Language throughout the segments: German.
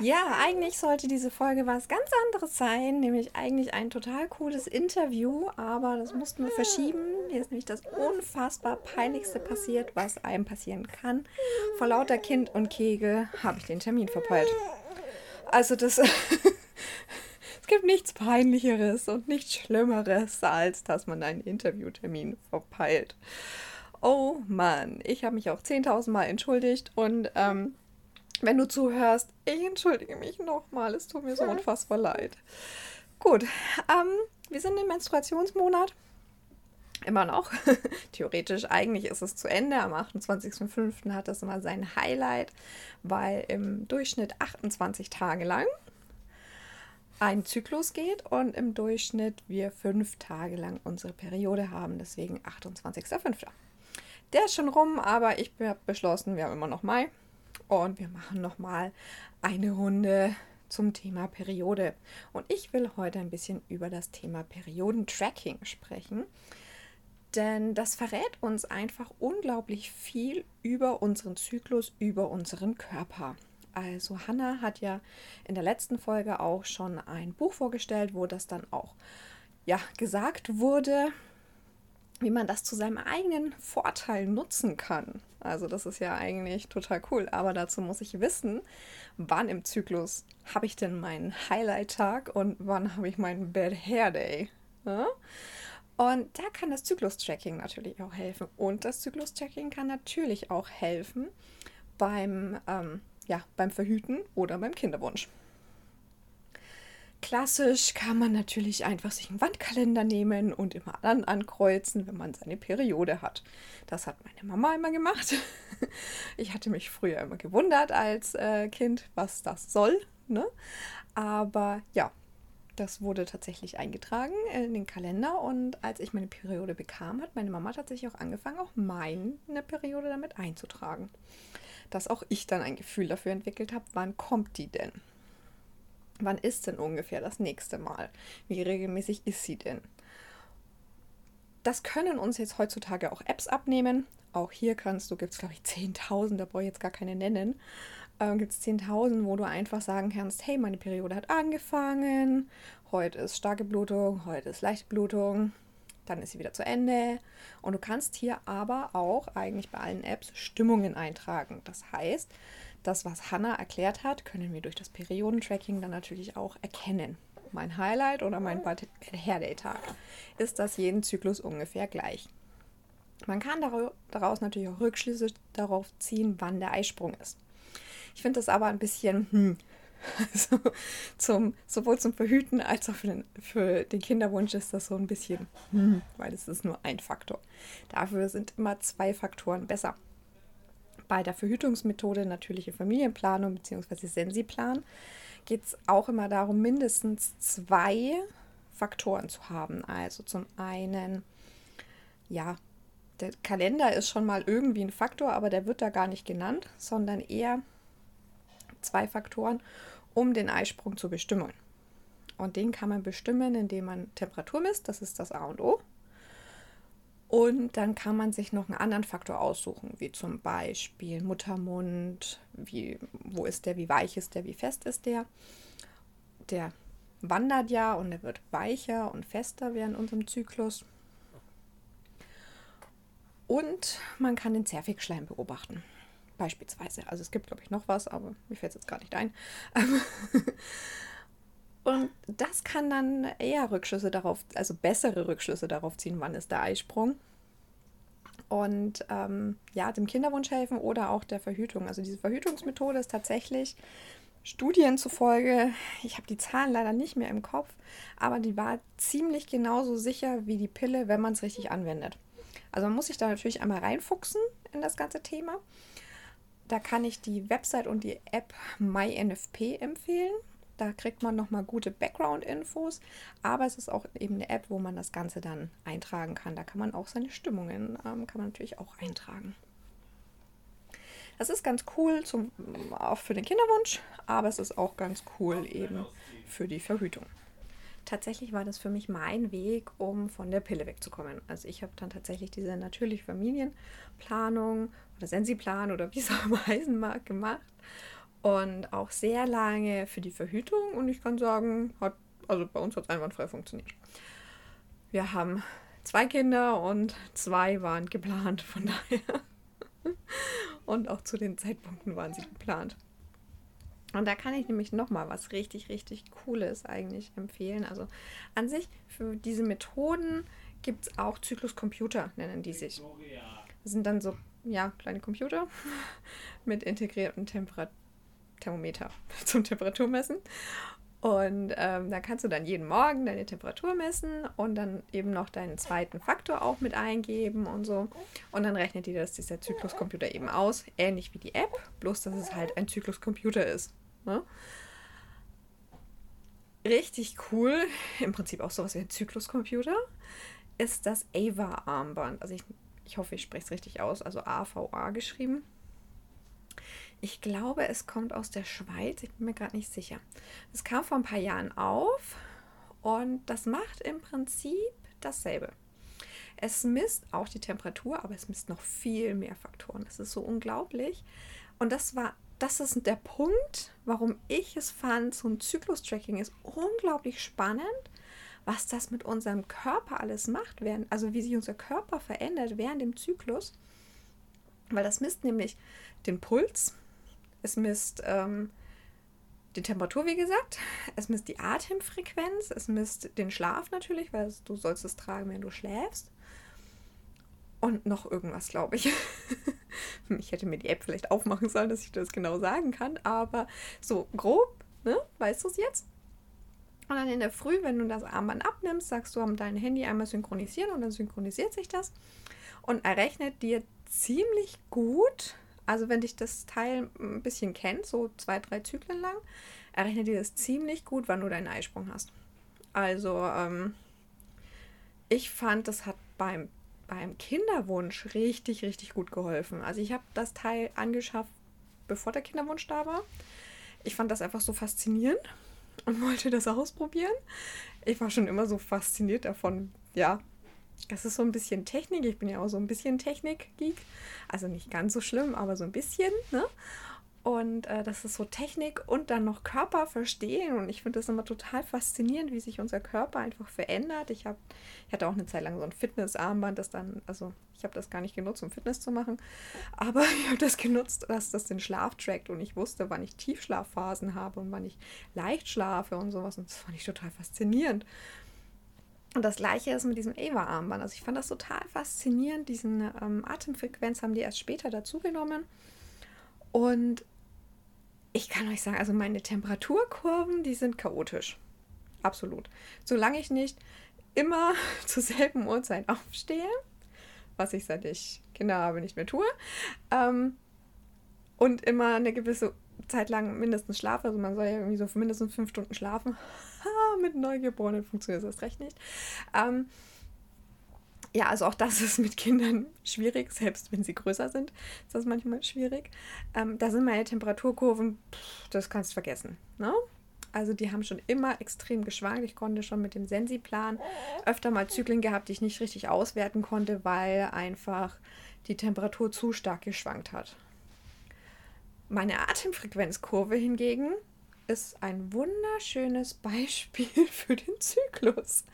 Ja, eigentlich sollte diese Folge was ganz anderes sein, nämlich eigentlich ein total cooles Interview, aber das mussten wir verschieben. Hier ist nämlich das unfassbar peinlichste passiert, was einem passieren kann. Vor lauter Kind und Kegel habe ich den Termin verpeilt. Also das es gibt nichts peinlicheres und nichts schlimmeres, als dass man einen Interviewtermin verpeilt. Oh Mann, ich habe mich auch 10.000 Mal entschuldigt und ähm, wenn du zuhörst, ich entschuldige mich nochmal. Es tut mir so unfassbar leid. Gut, ähm, wir sind im Menstruationsmonat. Immer noch. Theoretisch, eigentlich ist es zu Ende. Am 28.05. hat das immer sein Highlight, weil im Durchschnitt 28 Tage lang ein Zyklus geht und im Durchschnitt wir fünf Tage lang unsere Periode haben. Deswegen 28.05. Der ist schon rum, aber ich habe beschlossen, wir haben immer noch Mai und wir machen nochmal eine Runde zum Thema Periode. Und ich will heute ein bisschen über das Thema Periodentracking sprechen, denn das verrät uns einfach unglaublich viel über unseren Zyklus, über unseren Körper. Also Hannah hat ja in der letzten Folge auch schon ein Buch vorgestellt, wo das dann auch ja gesagt wurde, wie man das zu seinem eigenen Vorteil nutzen kann. Also das ist ja eigentlich total cool, aber dazu muss ich wissen, wann im Zyklus habe ich denn meinen Highlight-Tag und wann habe ich meinen Bad Hair Day. Ja? Und da kann das Zyklus-Tracking natürlich auch helfen. Und das Zyklus-Tracking kann natürlich auch helfen beim, ähm, ja, beim Verhüten oder beim Kinderwunsch. Klassisch kann man natürlich einfach sich einen Wandkalender nehmen und immer dann ankreuzen, wenn man seine Periode hat. Das hat meine Mama immer gemacht. Ich hatte mich früher immer gewundert als äh, Kind, was das soll. Ne? Aber ja, das wurde tatsächlich eingetragen in den Kalender und als ich meine Periode bekam, hat meine Mama tatsächlich auch angefangen, auch meine Periode damit einzutragen. Dass auch ich dann ein Gefühl dafür entwickelt habe, wann kommt die denn? Wann ist denn ungefähr das nächste Mal? Wie regelmäßig ist sie denn? Das können uns jetzt heutzutage auch Apps abnehmen. Auch hier kannst du, gibt es glaube ich 10.000, da brauche ich jetzt gar keine nennen. Ähm, gibt es 10.000, wo du einfach sagen kannst, hey, meine Periode hat angefangen, heute ist starke Blutung, heute ist leichte Blutung, dann ist sie wieder zu Ende. Und du kannst hier aber auch eigentlich bei allen Apps Stimmungen eintragen. Das heißt, das, was Hannah erklärt hat, können wir durch das Periodentracking dann natürlich auch erkennen. Mein Highlight oder mein Bad Hair Day Tag ist das jeden Zyklus ungefähr gleich. Man kann daraus natürlich auch Rückschlüsse darauf ziehen, wann der Eisprung ist. Ich finde das aber ein bisschen, hm, also zum, sowohl zum Verhüten als auch für den, für den Kinderwunsch ist das so ein bisschen, hm, weil es ist nur ein Faktor. Dafür sind immer zwei Faktoren besser bei der Verhütungsmethode natürliche Familienplanung bzw. Sensiplan geht es auch immer darum, mindestens zwei Faktoren zu haben. Also zum einen, ja, der Kalender ist schon mal irgendwie ein Faktor, aber der wird da gar nicht genannt, sondern eher zwei Faktoren, um den Eisprung zu bestimmen. Und den kann man bestimmen, indem man Temperatur misst, das ist das A und O. Und dann kann man sich noch einen anderen Faktor aussuchen, wie zum Beispiel Muttermund, wie, wo ist der, wie weich ist der, wie fest ist der. Der wandert ja und er wird weicher und fester während unserem Zyklus. Und man kann den Zervixschleim beobachten. Beispielsweise. Also es gibt, glaube ich, noch was, aber mir fällt es jetzt gar nicht ein. Und das kann dann eher Rückschlüsse darauf, also bessere Rückschlüsse darauf ziehen, wann ist der Eisprung. Und ähm, ja, dem Kinderwunsch helfen oder auch der Verhütung. Also diese Verhütungsmethode ist tatsächlich Studien zufolge, ich habe die Zahlen leider nicht mehr im Kopf, aber die war ziemlich genauso sicher wie die Pille, wenn man es richtig anwendet. Also man muss sich da natürlich einmal reinfuchsen in das ganze Thema. Da kann ich die Website und die App MyNFP empfehlen. Da kriegt man nochmal gute Background-Infos, aber es ist auch eben eine App, wo man das Ganze dann eintragen kann. Da kann man auch seine Stimmungen, ähm, kann man natürlich auch eintragen. Das ist ganz cool zum, auch für den Kinderwunsch, aber es ist auch ganz cool eben für die Verhütung. Tatsächlich war das für mich mein Weg, um von der Pille wegzukommen. Also ich habe dann tatsächlich diese natürliche Familienplanung oder Sensiplan oder wie es auch immer heißen mag gemacht und auch sehr lange für die Verhütung und ich kann sagen, hat also bei uns hat es einwandfrei funktioniert. Wir haben zwei Kinder und zwei waren geplant, von daher. Und auch zu den Zeitpunkten waren sie geplant. Und da kann ich nämlich nochmal was richtig, richtig Cooles eigentlich empfehlen. Also an sich, für diese Methoden gibt es auch Zykluscomputer, nennen die sich. Das sind dann so, ja, kleine Computer mit integriertem Temperat Thermometer zum Temperaturmessen. Und ähm, da kannst du dann jeden Morgen deine Temperatur messen und dann eben noch deinen zweiten Faktor auch mit eingeben und so. Und dann rechnet dir das dieser Zykluscomputer eben aus, ähnlich wie die App, bloß dass es halt ein Zykluscomputer ist. Ne? Richtig cool, im Prinzip auch sowas wie ein Zykluscomputer, ist das AVA-Armband. Also ich, ich hoffe, ich spreche es richtig aus, also AVA geschrieben. Ich glaube, es kommt aus der Schweiz. Ich bin mir gerade nicht sicher. Es kam vor ein paar Jahren auf und das macht im Prinzip dasselbe. Es misst auch die Temperatur, aber es misst noch viel mehr Faktoren. Das ist so unglaublich. Und das war, das ist der Punkt, warum ich es fand, so ein Zyklus-Tracking ist unglaublich spannend, was das mit unserem Körper alles macht, während, also wie sich unser Körper verändert während dem Zyklus. Weil das misst nämlich den Puls, es misst ähm, die Temperatur, wie gesagt. Es misst die Atemfrequenz. Es misst den Schlaf natürlich, weil du sollst es tragen, wenn du schläfst. Und noch irgendwas, glaube ich. ich hätte mir die App vielleicht aufmachen sollen, dass ich das genau sagen kann. Aber so grob, ne? weißt du es jetzt? Und dann in der Früh, wenn du das Armband abnimmst, sagst du am dein Handy einmal synchronisieren und dann synchronisiert sich das und errechnet dir ziemlich gut, also wenn dich das Teil ein bisschen kennt, so zwei, drei Zyklen lang, errechnet dir das ziemlich gut, wann du deinen Eisprung hast. Also ähm, ich fand, das hat beim, beim Kinderwunsch richtig, richtig gut geholfen. Also ich habe das Teil angeschafft, bevor der Kinderwunsch da war. Ich fand das einfach so faszinierend und wollte das ausprobieren. Ich war schon immer so fasziniert davon, ja, das ist so ein bisschen Technik. Ich bin ja auch so ein bisschen Technik-Geek. Also nicht ganz so schlimm, aber so ein bisschen. Ne? Und äh, das ist so Technik und dann noch Körper verstehen. Und ich finde das immer total faszinierend, wie sich unser Körper einfach verändert. Ich, hab, ich hatte auch eine Zeit lang so ein Fitnessarmband, das dann, also ich habe das gar nicht genutzt, um Fitness zu machen. Aber ich habe das genutzt, dass das den Schlaf trackt. Und ich wusste, wann ich Tiefschlafphasen habe und wann ich leicht schlafe und sowas. Und das fand ich total faszinierend. Und das gleiche ist mit diesem Ava-Armband. Also ich fand das total faszinierend. Diesen ähm, Atemfrequenz haben die erst später dazugenommen. Und ich kann euch sagen, also meine Temperaturkurven, die sind chaotisch. Absolut. Solange ich nicht immer zur selben Uhrzeit aufstehe, was ich seit ich Kinder habe nicht mehr tue, ähm, und immer eine gewisse Zeit lang mindestens schlafe, also man soll ja irgendwie so für mindestens fünf Stunden schlafen, mit Neugeborenen funktioniert das recht nicht. Ähm, ja, also auch das ist mit Kindern schwierig, selbst wenn sie größer sind, ist das manchmal schwierig. Ähm, da sind meine Temperaturkurven, pff, das kannst du vergessen. Ne? Also die haben schon immer extrem geschwankt. Ich konnte schon mit dem Sensiplan öfter mal Zyklen gehabt, die ich nicht richtig auswerten konnte, weil einfach die Temperatur zu stark geschwankt hat. Meine Atemfrequenzkurve hingegen ist ein wunderschönes Beispiel für den Zyklus.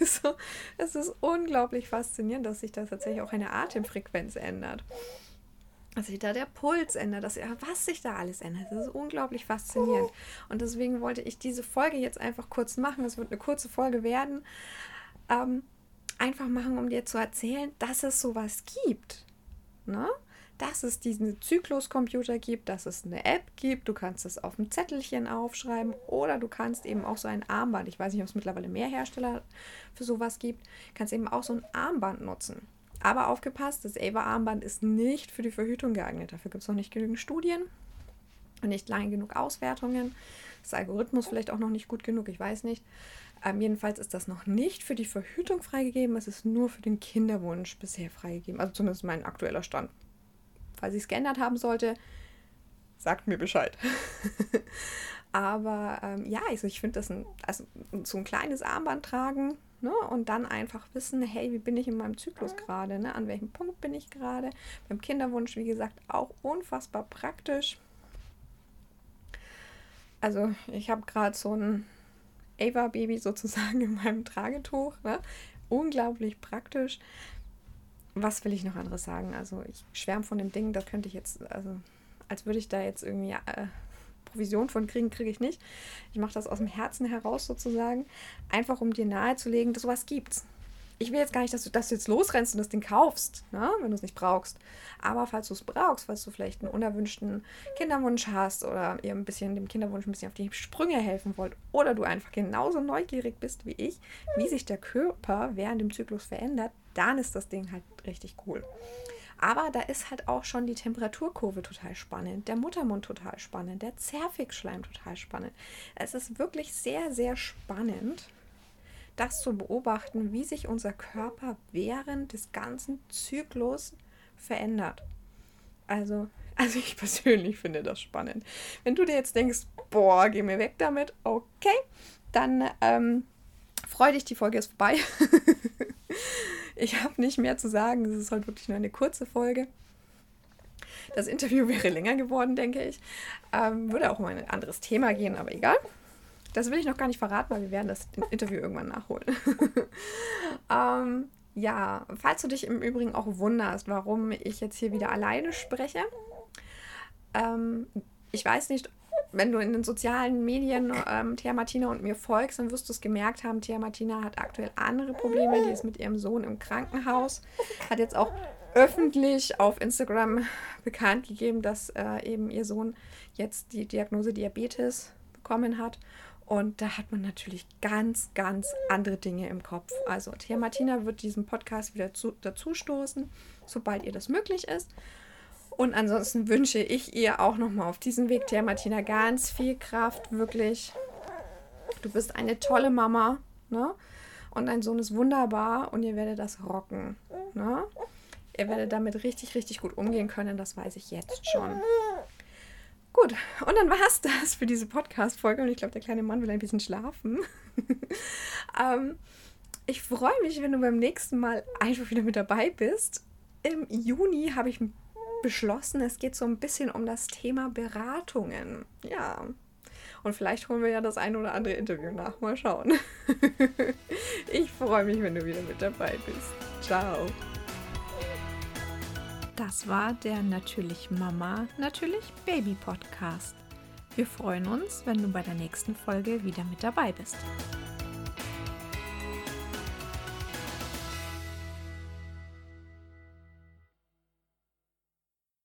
Also es ist unglaublich faszinierend, dass sich da tatsächlich auch eine Atemfrequenz ändert. Dass sich da der Puls ändert, dass was sich da alles ändert. Das ist unglaublich faszinierend. Und deswegen wollte ich diese Folge jetzt einfach kurz machen. Es wird eine kurze Folge werden. Ähm, einfach machen, um dir zu erzählen, dass es sowas gibt. Ne? Dass es diesen Zykluscomputer gibt, dass es eine App gibt. Du kannst es auf dem Zettelchen aufschreiben oder du kannst eben auch so ein Armband, ich weiß nicht, ob es mittlerweile mehr Hersteller für sowas gibt, kannst eben auch so ein Armband nutzen. Aber aufgepasst, das Ava-Armband ist nicht für die Verhütung geeignet. Dafür gibt es noch nicht genügend Studien und nicht lange genug Auswertungen. Das Algorithmus vielleicht auch noch nicht gut genug, ich weiß nicht. Ähm, jedenfalls ist das noch nicht für die Verhütung freigegeben. Es ist nur für den Kinderwunsch bisher freigegeben. Also zumindest mein aktueller Stand. Falls ich es geändert haben sollte, sagt mir Bescheid. Aber ähm, ja, also ich finde das ein, also so ein kleines Armband tragen ne? und dann einfach wissen, hey, wie bin ich in meinem Zyklus gerade? Ne? An welchem Punkt bin ich gerade? Beim Kinderwunsch, wie gesagt, auch unfassbar praktisch. Also ich habe gerade so ein Ava-Baby sozusagen in meinem Tragetuch. Ne? Unglaublich praktisch. Was will ich noch anderes sagen? Also ich schwärme von dem Ding, das könnte ich jetzt, also als würde ich da jetzt irgendwie äh, Provision von kriegen, kriege ich nicht. Ich mache das aus dem Herzen heraus sozusagen, einfach um dir nahezulegen, dass sowas gibt's ich will jetzt gar nicht, dass du, dass du jetzt losrennst und das Ding kaufst, ne? wenn du es nicht brauchst. Aber falls du es brauchst, falls du vielleicht einen unerwünschten Kinderwunsch hast oder ihr ein bisschen dem Kinderwunsch ein bisschen auf die Sprünge helfen wollt oder du einfach genauso neugierig bist wie ich, wie sich der Körper während dem Zyklus verändert, dann ist das Ding halt richtig cool. Aber da ist halt auch schon die Temperaturkurve total spannend, der Muttermund total spannend, der Zervixschleim total spannend. Es ist wirklich sehr, sehr spannend das zu beobachten, wie sich unser Körper während des ganzen Zyklus verändert. Also, also ich persönlich finde das spannend. Wenn du dir jetzt denkst, boah, geh mir weg damit, okay, dann ähm, freu dich, die Folge ist vorbei. ich habe nicht mehr zu sagen, es ist heute wirklich nur eine kurze Folge. Das Interview wäre länger geworden, denke ich. Ähm, würde auch um ein anderes Thema gehen, aber egal. Das will ich noch gar nicht verraten, weil wir werden das Interview irgendwann nachholen. ähm, ja, falls du dich im Übrigen auch wunderst, warum ich jetzt hier wieder alleine spreche. Ähm, ich weiß nicht, wenn du in den sozialen Medien ähm, Thea Martina und mir folgst, dann wirst du es gemerkt haben, Thea Martina hat aktuell andere Probleme. Die ist mit ihrem Sohn im Krankenhaus. Hat jetzt auch öffentlich auf Instagram bekannt gegeben, dass äh, eben ihr Sohn jetzt die Diagnose Diabetes bekommen hat. Und da hat man natürlich ganz, ganz andere Dinge im Kopf. Also Thea Martina wird diesen Podcast wieder zu, dazu stoßen, sobald ihr das möglich ist. Und ansonsten wünsche ich ihr auch nochmal auf diesem Weg, Thea Martina, ganz viel Kraft, wirklich. Du bist eine tolle Mama, ne? Und dein Sohn ist wunderbar und ihr werdet das rocken, ne? Ihr werdet damit richtig, richtig gut umgehen können, das weiß ich jetzt schon. Gut, und dann war es das für diese Podcast-Folge. Und ich glaube, der kleine Mann will ein bisschen schlafen. ähm, ich freue mich, wenn du beim nächsten Mal einfach wieder mit dabei bist. Im Juni habe ich beschlossen, es geht so ein bisschen um das Thema Beratungen. Ja. Und vielleicht holen wir ja das ein oder andere Interview nach. Mal schauen. ich freue mich, wenn du wieder mit dabei bist. Ciao. Das war der Natürlich Mama, Natürlich Baby Podcast. Wir freuen uns, wenn du bei der nächsten Folge wieder mit dabei bist.